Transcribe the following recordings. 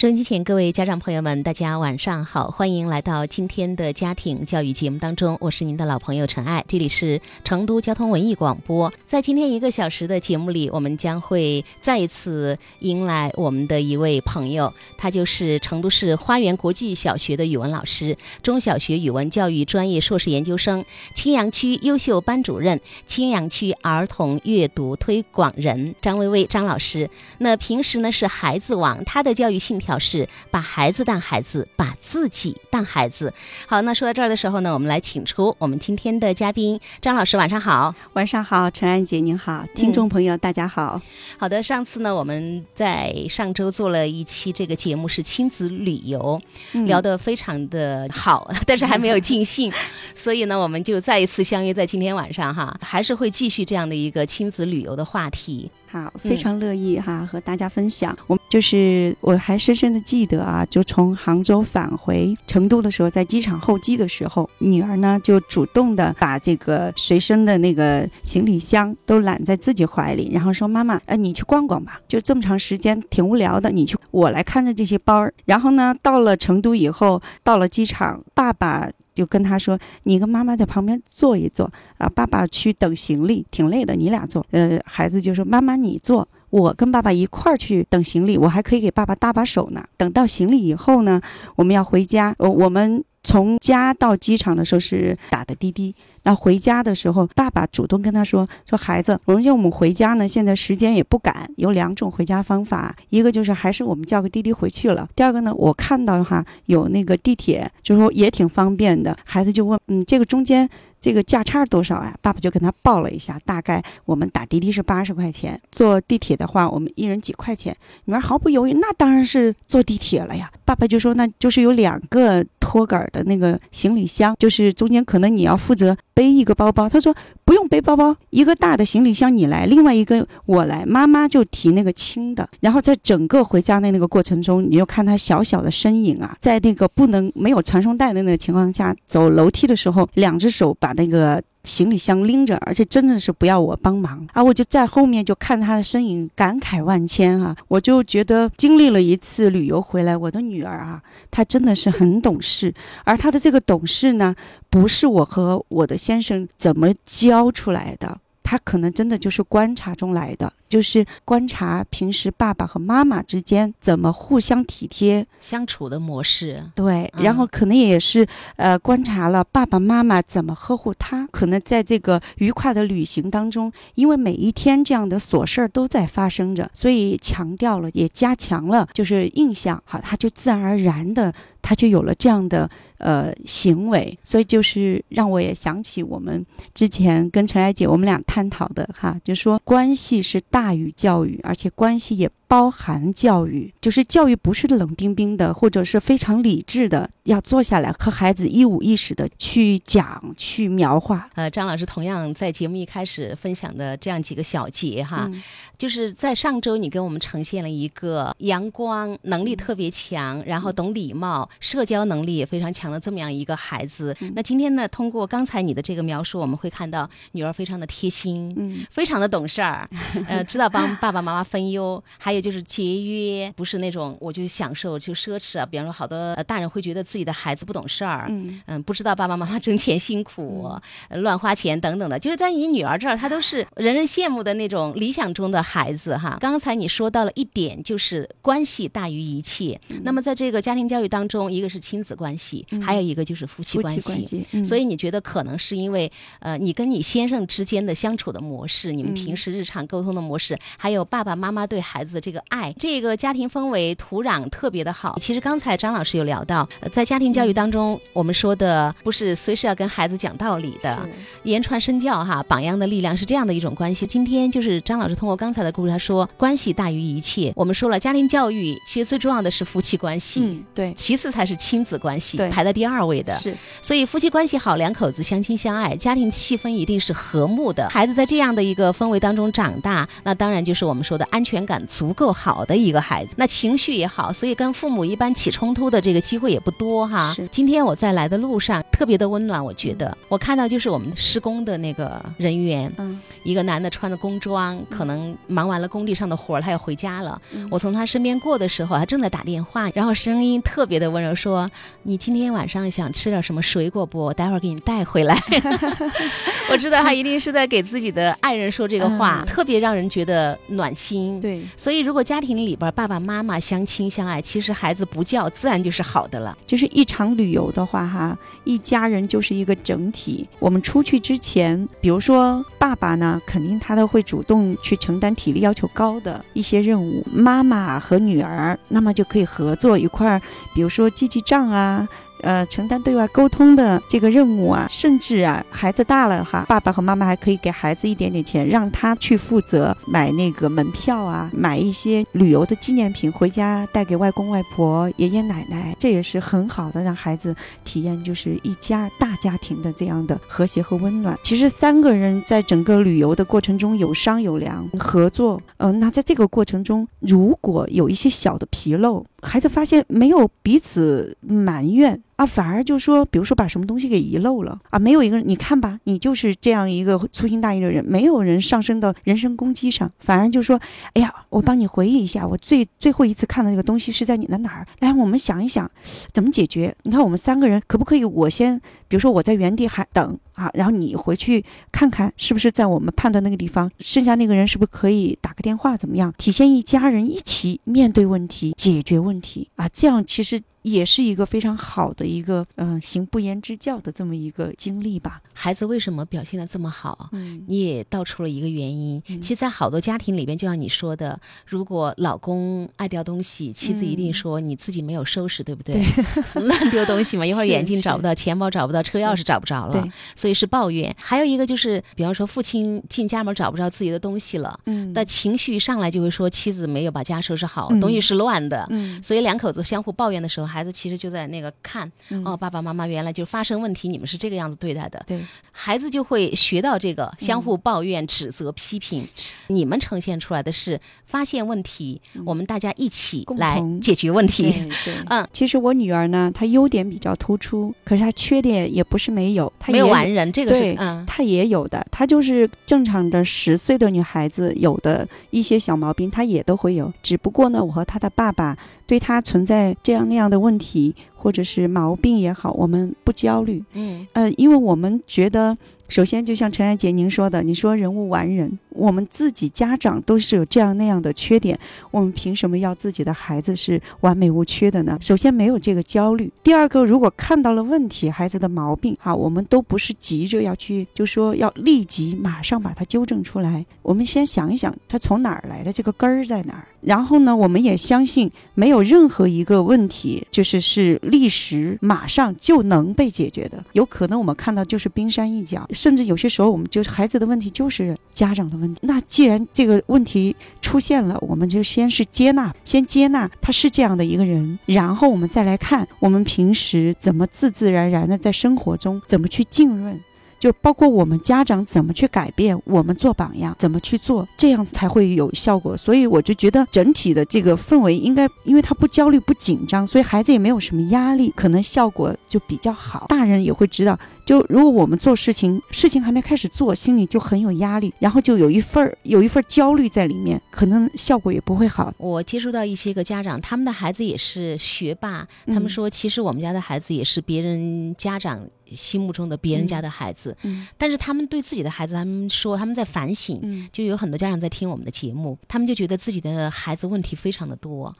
收音机前各位家长朋友们，大家晚上好，欢迎来到今天的家庭教育节目当中，我是您的老朋友陈爱，这里是成都交通文艺广播。在今天一个小时的节目里，我们将会再一次迎来我们的一位朋友，他就是成都市花园国际小学的语文老师，中小学语文教育专业硕士研究生，青羊区优秀班主任，青羊区儿童阅读推广人张薇薇张老师。那平时呢是孩子王，他的教育信条。表示把孩子当孩子，把自己当孩子。好，那说到这儿的时候呢，我们来请出我们今天的嘉宾张老师，晚上好。晚上好，陈安姐您好，听众朋友大家好。好的，上次呢我们在上周做了一期这个节目是亲子旅游，聊得非常的好，但是还没有尽兴，所以呢我们就再一次相约在今天晚上哈，还是会继续这样的一个亲子旅游的话题。好，非常乐意哈和大家分享。我就是我还深深的记得啊，就从杭州返回成都的时候，在机场候机的时候，女儿呢就主动的把这个随身的那个行李箱都揽在自己怀里，然后说：“妈妈，呃，你去逛逛吧，就这么长时间挺无聊的，你去，我来看着这些包儿。”然后呢，到了成都以后，到了机场，爸爸。就跟他说：“你跟妈妈在旁边坐一坐啊，爸爸去等行李，挺累的，你俩坐。”呃，孩子就说：“妈妈你坐，我跟爸爸一块儿去等行李，我还可以给爸爸搭把手呢。等到行李以后呢，我们要回家。呃，我们从家到机场的时候是打的滴滴。”那回家的时候，爸爸主动跟他说：“说孩子，我们我们回家呢，现在时间也不赶，有两种回家方法，一个就是还是我们叫个滴滴回去了。第二个呢，我看到哈有那个地铁，就是说也挺方便的。孩子就问，嗯，这个中间这个价差多少啊？爸爸就跟他报了一下，大概我们打滴滴是八十块钱，坐地铁的话，我们一人几块钱。女儿毫不犹豫，那当然是坐地铁了呀。爸爸就说，那就是有两个托杆的那个行李箱，就是中间可能你要负责。”背一个包包，他说不用背包包，一个大的行李箱你来，另外一个我来，妈妈就提那个轻的。然后在整个回家的那个过程中，你就看他小小的身影啊，在那个不能没有传送带的那个情况下，走楼梯的时候，两只手把那个。行李箱拎着，而且真的是不要我帮忙啊！我就在后面就看他的身影，感慨万千啊！我就觉得经历了一次旅游回来，我的女儿啊，她真的是很懂事，而她的这个懂事呢，不是我和我的先生怎么教出来的。他可能真的就是观察中来的，就是观察平时爸爸和妈妈之间怎么互相体贴相处的模式。对，然后可能也是呃观察了爸爸妈妈怎么呵护他。可能在这个愉快的旅行当中，因为每一天这样的琐事儿都在发生着，所以强调了也加强了就是印象。好，他就自然而然的他就有了这样的。呃，行为，所以就是让我也想起我们之前跟陈爱姐我们俩探讨的哈，就说关系是大大于教育，而且关系也包含教育，就是教育不是冷冰冰的，或者是非常理智的，要坐下来和孩子一五一十的去讲、去描画。呃，张老师同样在节目一开始分享的这样几个小节哈，就是在上周你给我们呈现了一个阳光、能力特别强，然后懂礼貌、社交能力也非常强。的这么样一个孩子，那今天呢，通过刚才你的这个描述，我们会看到女儿非常的贴心，嗯，非常的懂事儿，呃，知道帮爸爸妈妈分忧，还有就是节约，不是那种我就享受就奢侈啊。比方说，好多大人会觉得自己的孩子不懂事儿，嗯嗯，不知道爸爸妈妈挣钱辛苦，乱花钱等等的。就是在你女儿这儿，她都是人人羡慕的那种理想中的孩子哈。刚才你说到了一点，就是关系大于一切。那么在这个家庭教育当中，一个是亲子关系。还有一个就是夫妻关系，所以你觉得可能是因为呃，你跟你先生之间的相处的模式，你们平时日常沟通的模式，还有爸爸妈妈对孩子的这个爱，这个家庭氛围土壤特别的好。其实刚才张老师有聊到，在家庭教育当中，我们说的不是随时要跟孩子讲道理的，言传身教哈，榜样的力量是这样的一种关系。今天就是张老师通过刚才的故事，他说关系大于一切。我们说了，家庭教育其实最重要的是夫妻关系，嗯，对，其次才是亲子关系，排在。第二位的是，所以夫妻关系好，两口子相亲相爱，家庭气氛一定是和睦的。孩子在这样的一个氛围当中长大，那当然就是我们说的安全感足够好的一个孩子，那情绪也好，所以跟父母一般起冲突的这个机会也不多哈。是今天我在来的路上特别的温暖，我觉得我看到就是我们施工的那个人员，嗯一个男的穿着工装，可能忙完了工地上的活儿，他要回家了。嗯我从他身边过的时候，他正在打电话，然后声音特别的温柔，说：“你今天晚上想吃点什么水果不？我待会儿给你带回来。” 我知道他一定是在给自己的爱人说这个话，嗯特别让人觉得暖心。对，所以，如如果家庭里边爸爸妈妈相亲相爱，其实孩子不叫自然就是好的了。就是一场旅游的话，哈，一家人就是一个整体。我们出去之前，比如说爸爸呢，肯定他都会主动去承担体力要求高的一些任务，妈妈和女儿，那么就可以合作一块儿，比如说记记账啊。呃，承担对外沟通的这个任务啊，甚至啊，孩子大了哈，爸爸和妈妈还可以给孩子一点点钱，让他去负责买那个门票啊，买一些旅游的纪念品回家带给外公外婆、爷爷奶奶，这也是很好的让孩子体验就是一家大家庭的这样的和谐和温暖。其实三个人在整个旅游的过程中有商有量，合作，呃，那在这个过程中，如果有一些小的纰漏，孩子发现没有彼此埋怨。啊，反而就说，比如说把什么东西给遗漏了啊，没有一个人，你看吧，你就是这样一个粗心大意的人，没有人上升到人身攻击上，反而就说，哎呀，我帮你回忆一下，我最最后一次看到那个东西是在你的哪儿？来，我们想一想，怎么解决？你看我们三个人可不可以？我先，比如说我在原地还等啊，然后你回去看看是不是在我们判断那个地方，剩下那个人是不是可以打个电话？怎么样？体现一家人一起面对问题、解决问题啊，这样其实。也是一个非常好的一个嗯、呃行不言之教的这么一个经历吧。孩子为什么表现的这么好？嗯你也道出了一个原因。嗯其实，在好多家庭里边，就像你说的，如果老公爱掉东西，妻子一定说你自己没有收拾，对不对？乱丢东西嘛，一会儿眼镜找不到，钱包找不到，车钥匙找不着了对，所以是抱怨。还有一个就是，比方说父亲进家门找不着自己的东西了，嗯那情绪一上来就会说妻子没有把家收拾好，嗯东西是乱的。嗯所以两口子相互抱怨的时候，孩子其实就在那个看，嗯哦，爸爸妈妈原来就发生问题，你们是这个样子对待的，对孩子就会学到这个相互抱怨、指责、批评。你们呈现出来的是发现问题，我们大家一起来解决问题。对对。嗯，其实我女儿呢，她优点比较突出，可是她缺点也不是没有，她没有完人，这个是嗯她也有的，她就是正常的十岁的女孩子，有的一些小毛病她也都会有。只不过呢，我和她的爸爸对他存在这样那样的问题或者是毛病也好，我们不焦虑。嗯呃，因为我们觉得，首先就像陈安杰您说的，你说人无完人，我们自己家长都是有这样那样的缺点，我们凭什么要自己的孩子是完美无缺的呢？首先没有这个焦虑，第二个，如果看到了问题，孩子的毛病，哈，我们都不是急着要去，就说要立即马上把它纠正出来，我们先想一想，它从哪儿来的，这个根儿在哪儿。然后呢，我们也相信没有任何一个问题就是是立时马上就能被解决的，有可能我们看到就是冰山一角，甚至有些时候我们就是孩子的问题就是家长的问题。那既然这个问题出现了，我们就先是接纳，先接纳他是这样的一个人，然后我们再来看我们平时怎么自自然然的在生活中怎么去浸润。就包括我们家长怎么去改变，我们做榜样，怎么去做，这样子才会有效果。所以我就觉得整体的这个氛围应该，因为他不焦虑、不紧张，所以孩子也没有什么压力，可能效果就比较好。大人也会知道，就如果我们做事情，事情还没开始做，心里就很有压力，然后就有一份儿有一份儿焦虑在里面，可能效果也不会好。我接触到一些个家长，他们的孩子也是学霸，他们嗯说其实我们家的孩子也是别人家长心目中的别人家的孩子，嗯。但是他们对自己的孩子，他们说他们在反省。嗯。就有很多家长在听我们的节目，他们就觉得自己的孩子问题非常的多，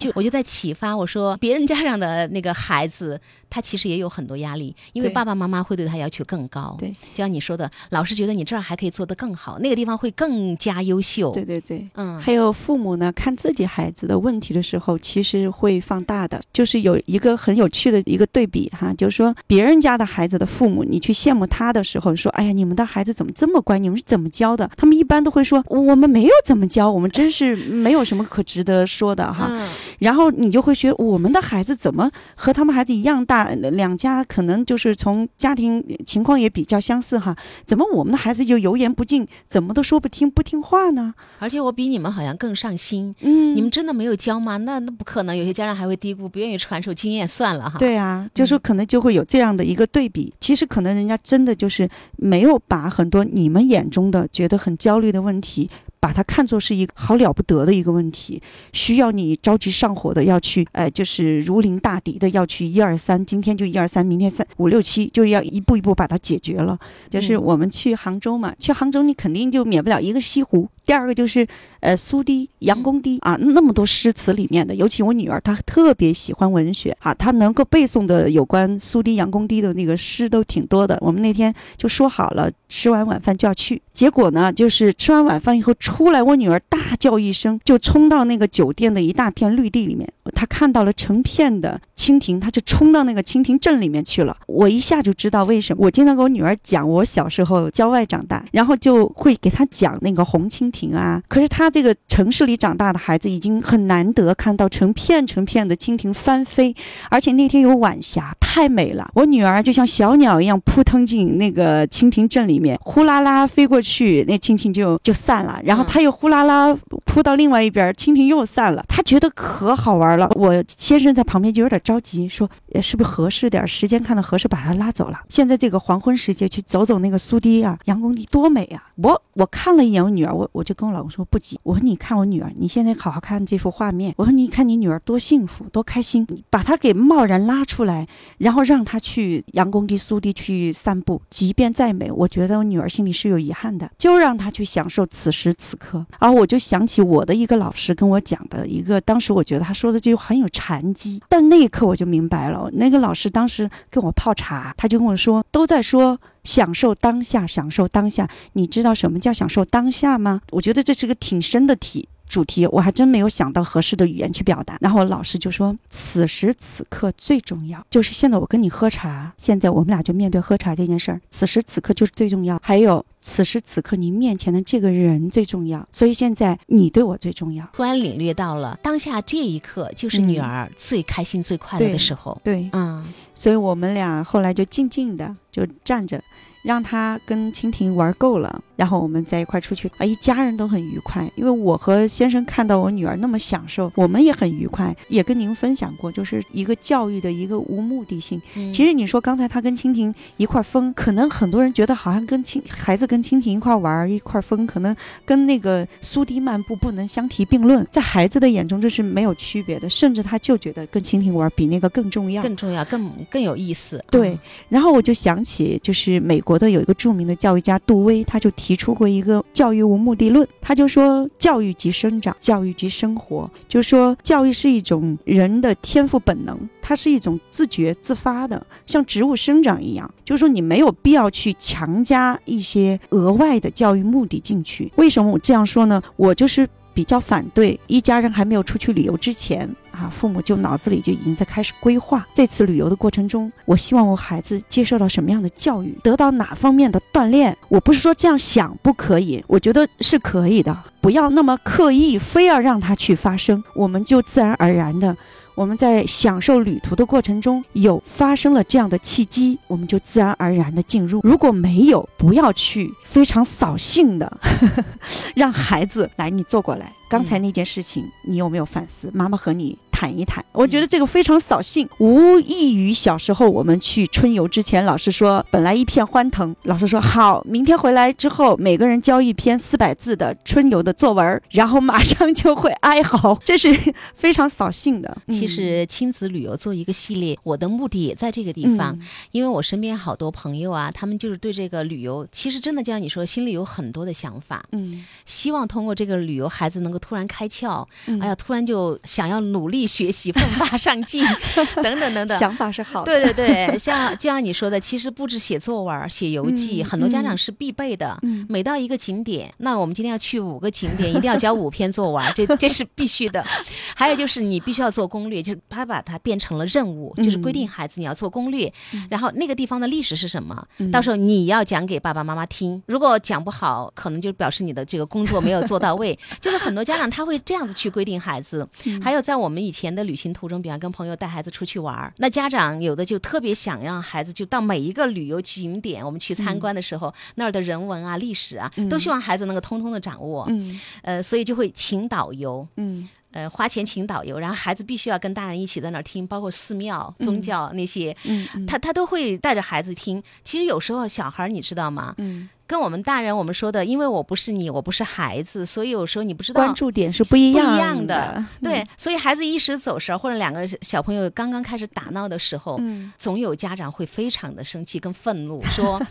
就我就在启发我说，别人家长的那个孩子，他其实也有很多压力，因为爸爸妈妈会对他要求更高。对，就像你说的，老师觉得你这儿还可以做得更好，那个地方会更加优秀。对对对。嗯，还有父母呢，看自己孩子的问题的时候，其实会放大的。就是有一个很有趣的一个对比哈，就是说别人家的孩子的父母，你去羡慕他的时候，说哎呀，你们的孩子怎么这么乖？你们是怎么教的？他们一般都会说我们没有怎么教，我们真是没有什么可值得说的哈。嗯然后你就会觉得我们的孩子怎么和他们孩子一样大，两家可能就是从家庭情况也比较相似哈，怎么我们的孩子就油盐不进，怎么都说不听不听话呢？而且我比你们好像更上心，嗯，你们真的没有教吗？那那不可能，有些家长还会嘀咕，不愿意传授经验，算了哈。对啊，就说可能就会有这样的一个对比。其实可能人家真的就是没有把很多你们眼中的觉得很焦虑的问题。把它看作是一个好了不得的一个问题，需要你着急上火的要去，呃，就是如临大敌的要去一二三，今天就一二三，明天三五六七，就要一步一步把它解决了。就是我们去杭州嘛，去杭州你肯定就免不了一个西湖。第二个就是，呃，苏堤、杨公堤啊，那么多诗词里面的，尤其我女儿她特别喜欢文学啊，她能够背诵的有关苏堤、杨公堤的那个诗都挺多的。我们那天就说好了，吃完晚饭就要去。结果呢，就是吃完晚饭以后出来，我女儿大叫一声，就冲到那个酒店的一大片绿地里面，她看到了成片的蜻蜓，她就冲到那个蜻蜓镇里面去了。我一下就知道为什么。我经常跟我女儿讲，我小时候郊外长大，然后就会给她讲那个红蜻蜓。啊！可是她这个城市里长大的孩子已经很难得看到成片成片的蜻蜓翻飞，而且那天有晚霞，太美了。我女儿就像小鸟一样扑腾进那个蜻蜓阵里面，呼啦啦飞过去，那蜻蜓就就散了。然后她又呼啦啦扑到另外一边，蜻蜓又散了。她觉得可好玩了。我先生在旁边就有点着急，说是不是合适点时间看到合适，把她拉走了。现在这个黄昏时节去走走那个苏堤啊，杨公堤多美啊！我我看了一眼我女儿，我我。就跟我老公说不急，我说你看我女儿，你现在好好看这幅画面。我说你看你女儿多幸福，多开心，把她给贸然拉出来，然后让她去杨公堤、苏堤去散步，即便再美，我觉得我女儿心里是有遗憾的，就让她去享受此时此刻。而我就想起我的一个老师跟我讲的一个，当时我觉得他说的这句话很有禅机，但那一刻我就明白了，那个老师当时跟我泡茶，他就跟我说，都在说。享受当下，享受当下。你知道什么叫享受当下吗？我觉得这是个挺深的题主题，我还真没有想到合适的语言去表达。然后老师就说：“此时此刻最重要，就是现在我跟你喝茶，现在我们俩就面对喝茶这件事儿。此时此刻就是最重要。还有此时此刻你面前的这个人最重要。所以现在你对我最重要。突然领略到了当下这一刻就是女儿最开心、最快乐的时候。对，嗯。”所以我们俩后来就静静的就站着，让她跟蜻蜓玩够了。然后我们在一块出去啊，一家人都很愉快。因为我和先生看到我女儿那么享受，我们也很愉快。也跟您分享过，就是一个教育的一个无目的性。其实你说刚才他跟蜻蜓一块疯，可能很多人觉得好像跟蜻孩子跟蜻蜓一块玩一块疯，可能跟那个苏堤漫步不能相提并论。在孩子的眼中这是没有区别的，甚至他就觉得跟蜻蜓玩比那个更重要，更重要，更更有意思。对。然后我就想起，就是美国的有一个著名的教育家杜威，他就。提提出过一个教育无目的论，他就说教育即生长，教育即生活，就说教育是一种人的天赋本能，它是一种自觉自发的，像植物生长一样，就是说你没有必要去强加一些额外的教育目的进去。为什么我这样说呢？我就是比较反对一家人还没有出去旅游之前。啊，父母就脑子里就已经在开始规划这次旅游的过程中，我希望我孩子接受到什么样的教育，得到哪方面的锻炼。我不是说这样想不可以，我觉得是可以的，不要那么刻意，非要让他去发生，我们就自然而然的。我们在享受旅途的过程中，有发生了这样的契机，我们就自然而然的进入。如果没有，不要去非常扫兴的 让孩子来，你坐过来。刚才那件事情，你有没有反思？妈妈和你。谈一谈，我觉得这个非常扫兴，无异于小时候我们去春游之前，老师说本来一片欢腾，老师说好，明天回来之后每个人交一篇四百字的春游的作文，然后马上就会哀嚎，这是非常扫兴的。其实亲子旅游做一个系列，我的目的也在这个地方，因为我身边好多朋友啊，他们就是对这个旅游，其实真的就像你说，心里有很多的想法，嗯，希望通过这个旅游，孩子能够突然开窍，哎呀，突然就想要努力。学习奋发上进，等等等等，想法是好的。对对对，像就像你说的，其实布置写作文、写游记，很多家长是必备的。每到一个景点，那我们今天要去五个景点，一定要交五篇作文，这这是必须的。还有就是你必须要做攻略，就是他把它变成了任务，就是规定孩子你要做攻略，然后那个地方的历史是什么，到时候你要讲给爸爸妈妈听。如果讲不好，可能就表示你的这个工作没有做到位。就是很多家长他会这样子去规定孩子。还有在我们以前的旅行途中，比方跟朋友带孩子出去玩，那家长有的就特别想让孩子就到每一个旅游景点，我们去参观的时候，那儿的人文啊、历史啊，都希望孩子能够通通的掌握。嗯，呃，所以就会请导游。嗯。呃，花钱请导游，然后孩子必须要跟大人一起在那儿听，包括寺庙、宗教那些，他他都会带着孩子听。其实有时候小孩你知道吗？嗯。跟我们大人我们说的，因为我不是你，我不是孩子，所以有时候你不知道关注点是不一样不一样的。对，所以孩子一时走神，或者两个小朋友刚刚开始打闹的时候，总有家长会非常的生气跟愤怒，说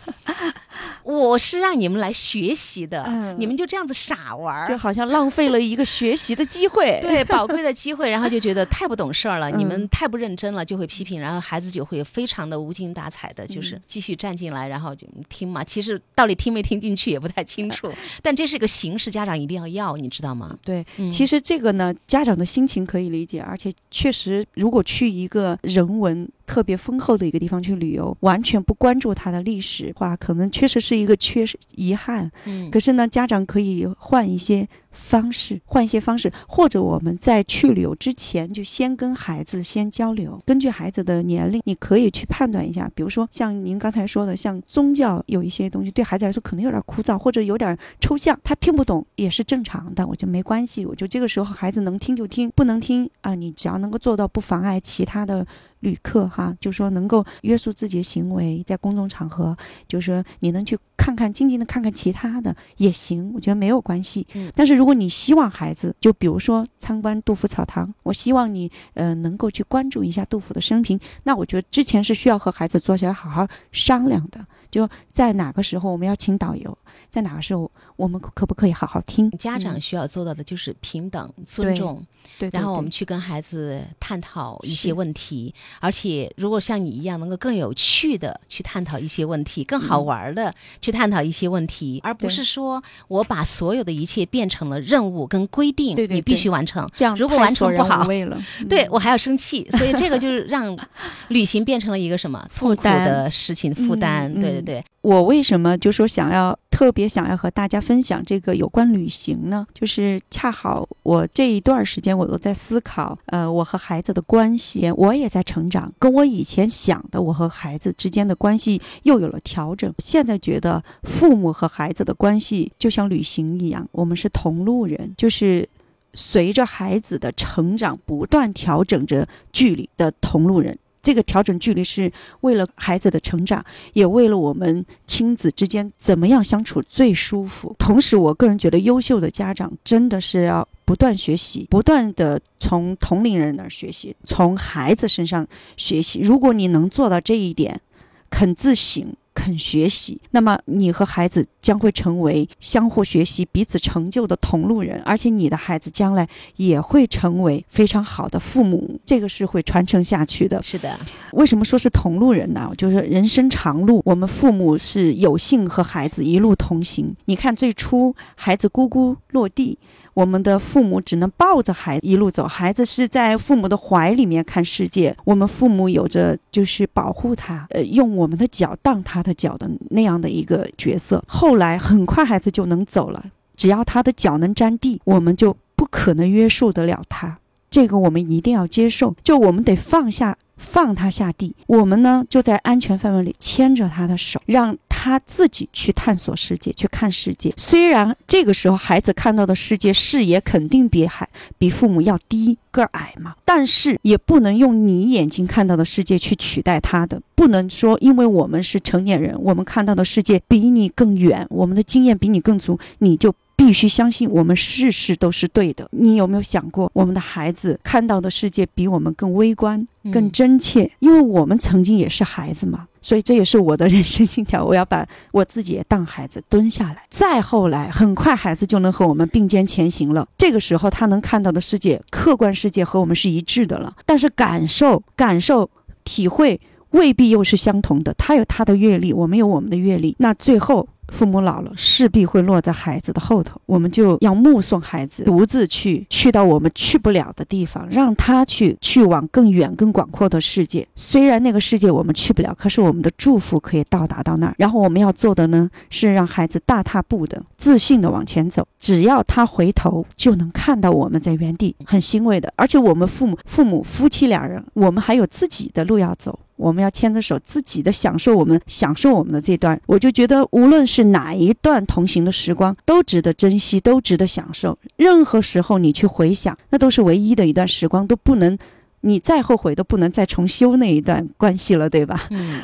我是让你们来学习的，你们就这样子傻玩，就好像浪费了一个学习的机会，对，宝贵的机会，然后就觉得太不懂事儿了，你们太不认真了，就会批评，然后孩子就会非常的无精打采的，就是继续站进来，然后就听嘛。其实到底听。没听进去也不太清楚，但这是一个形式，家长一定要要，你知道吗？对，其实这个呢，家长的心情可以理解，而且确实，如果去一个人文。特别丰厚的一个地方去旅游，完全不关注它的历史话，可能确实是一个缺失遗憾。嗯，可是呢，家长可以换一些方式，换一些方式，或者我们在去旅游之前就先跟孩子先交流，根据孩子的年龄，你可以去判断一下。比如说像您刚才说的，像宗教有一些东西对孩子来说可能有点枯燥，或者有点抽象，他听不懂也是正常的，我觉得没关系。我就这个时候孩子能听就听，不能听啊，你只要能够做到不妨碍其他的。旅客哈，就说能够约束自己的行为，在公众场合，就是说你能去看看，静静的看看其他的也行，我觉得没有关系。嗯，但是如果你希望孩子，就比如说参观杜甫草堂，我希望你呃能够去关注一下杜甫的生平，那我觉得之前是需要和孩子坐下来好好商量的。就在哪个时候我们要请导游，在哪个时候我们可不可以好好听？家长需要做到的就是平等尊重，对，然后我们去跟孩子探讨一些问题，而且如果像你一样能够更有趣的去探讨一些问题，更好玩的去探讨一些问题，而不是说我把所有的一切变成了任务跟规定，对对，你必须完成。这样如果完成不好，了，对我还要生气，所以这个就是让旅行变成了一个什么 痛苦的事情负担，对。对对，我为什么就说想要特别想要和大家分享这个有关旅行呢？就是恰好我这一段时间我都在思考，呃，我和孩子的关系，我也在成长，跟我以前想的我和孩子之间的关系又有了调整。现在觉得父母和孩子的关系就像旅行一样，我们是同路人，就是随着孩子的成长不断调整着距离的同路人。这个调整距离是为了孩子的成长，也为了我们亲子之间怎么样相处最舒服。同时，我个人觉得，优秀的家长真的是要不断学习，不断的从同龄人那儿学习，从孩子身上学习。如果你能做到这一点，肯自省。肯学习，那么你和孩子将会成为相互学习、彼此成就的同路人，而且你的孩子将来也会成为非常好的父母，这个是会传承下去的。是的，为什么说是同路人呢？就是人生长路，我们父母是有幸和孩子一路同行。你看，最初孩子咕咕落地。我们的父母只能抱着孩子一路走，孩子是在父母的怀里面看世界。我们父母有着就是保护他，呃，用我们的脚当他的脚的那样的一个角色。后来很快孩子就能走了，只要他的脚能沾地，我们就不可能约束得了他。这个我们一定要接受，就我们得放下。放他下地，我们呢就在安全范围里牵着他的手，让他自己去探索世界，去看世界。虽然这个时候孩子看到的世界视野肯定比孩比父母要低个矮嘛，但是也不能用你眼睛看到的世界去取代他的。不能说因为我们是成年人，我们看到的世界比你更远，我们的经验比你更足，你就。必须相信我们事事都是对的。你有没有想过，我们的孩子看到的世界比我们更微观、更真切？因为我们曾经也是孩子嘛，所以这也是我的人生信条。我要把我自己也当孩子，蹲下来。再后来，很快孩子就能和我们并肩前行了。这个时候，他能看到的世界，客观世界和我们是一致的了。但是感受、感受、体会未必又是相同的。他有他的阅历，我们有我们的阅历。那最后。父母老了，势必会落在孩子的后头，我们就要目送孩子独自去，去到我们去不了的地方，让他去去往更远、更广阔的世界。虽然那个世界我们去不了，可是我们的祝福可以到达到那儿。然后我们要做的呢，是让孩子大踏步的、自信的往前走。只要他回头，就能看到我们在原地，很欣慰的。而且我们父母、父母夫妻两人，我们还有自己的路要走。我们要牵着手，自己的享受我们享受我们的这段，我就觉得无论是哪一段同行的时光，都值得珍惜，都值得享受。任何时候你去回想，那都是唯一的一段时光，都不能。你再后悔都不能再重修那一段关系了，对吧？嗯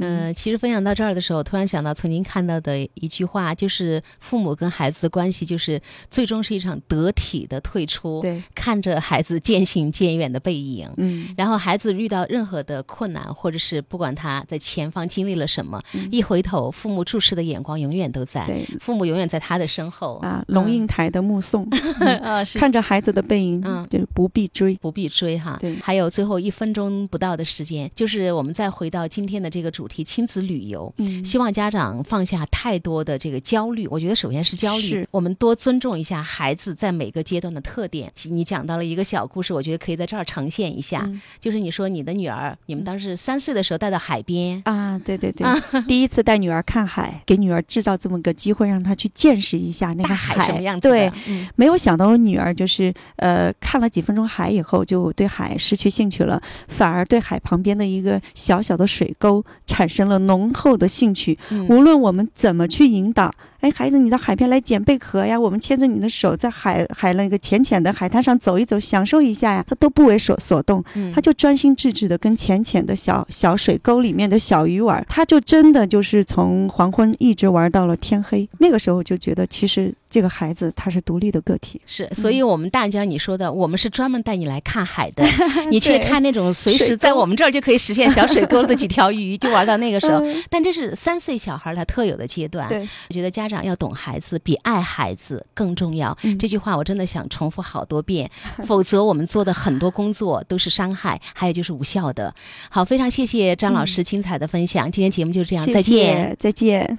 嗯，其实分享到这儿的时候，突然想到曾经看到的一句话，就是父母跟孩子的关系，就是最终是一场得体的退出。对，看着孩子渐行渐远的背影，嗯，然后孩子遇到任何的困难，或者是不管他在前方经历了什么，一回头，父母注视的眼光永远都在，对，父母永远在他的身后啊。龙应台的目送 啊，是看着孩子的背影，嗯，就不必追，不必追哈。对。还有最后一分钟不到的时间，就是我们再回到今天的这个主题——亲子旅游。嗯，希望家长放下太多的这个焦虑。我觉得首先是焦虑，我们多尊重一下孩子在每个阶段的特点。你讲到了一个小故事，我觉得可以在这儿呈现一下。就是你说你的女儿，你们当时三岁的时候带到海边啊，对对对，第一次带女儿看海，给女儿制造这么个机会，让她去见识一下那个海什么样子。对，没有想到我女儿就是呃看了几分钟海以后，就对海失去兴趣了，反而对海旁边的一个小小的水沟产生了浓厚的兴趣。无论我们怎么去引导，哎，孩子，你到海边来捡贝壳呀，我们牵着你的手在海海那个浅浅的海滩上走一走，享受一下呀，他都不为所所动，他就专心致志的跟浅浅的小小水沟里面的小鱼玩，他就真的就是从黄昏一直玩到了天黑。那个时候就觉得，其实这个孩子他是独立的个体。是，所以我们大江你说的，我们是专门带你来看海的，你去看那种随时在我们这儿就可以实现小水沟的几条鱼，就玩到那个时候。但这是三岁小孩他特有的阶段。对，我觉得家长要懂孩子，比爱孩子更重要。这句话我真的想重复好多遍，否则我们做的很多工作都是伤害，还有就是无效的。好，非常谢谢张老师精彩的分享，今天节目就这样，再见，再见。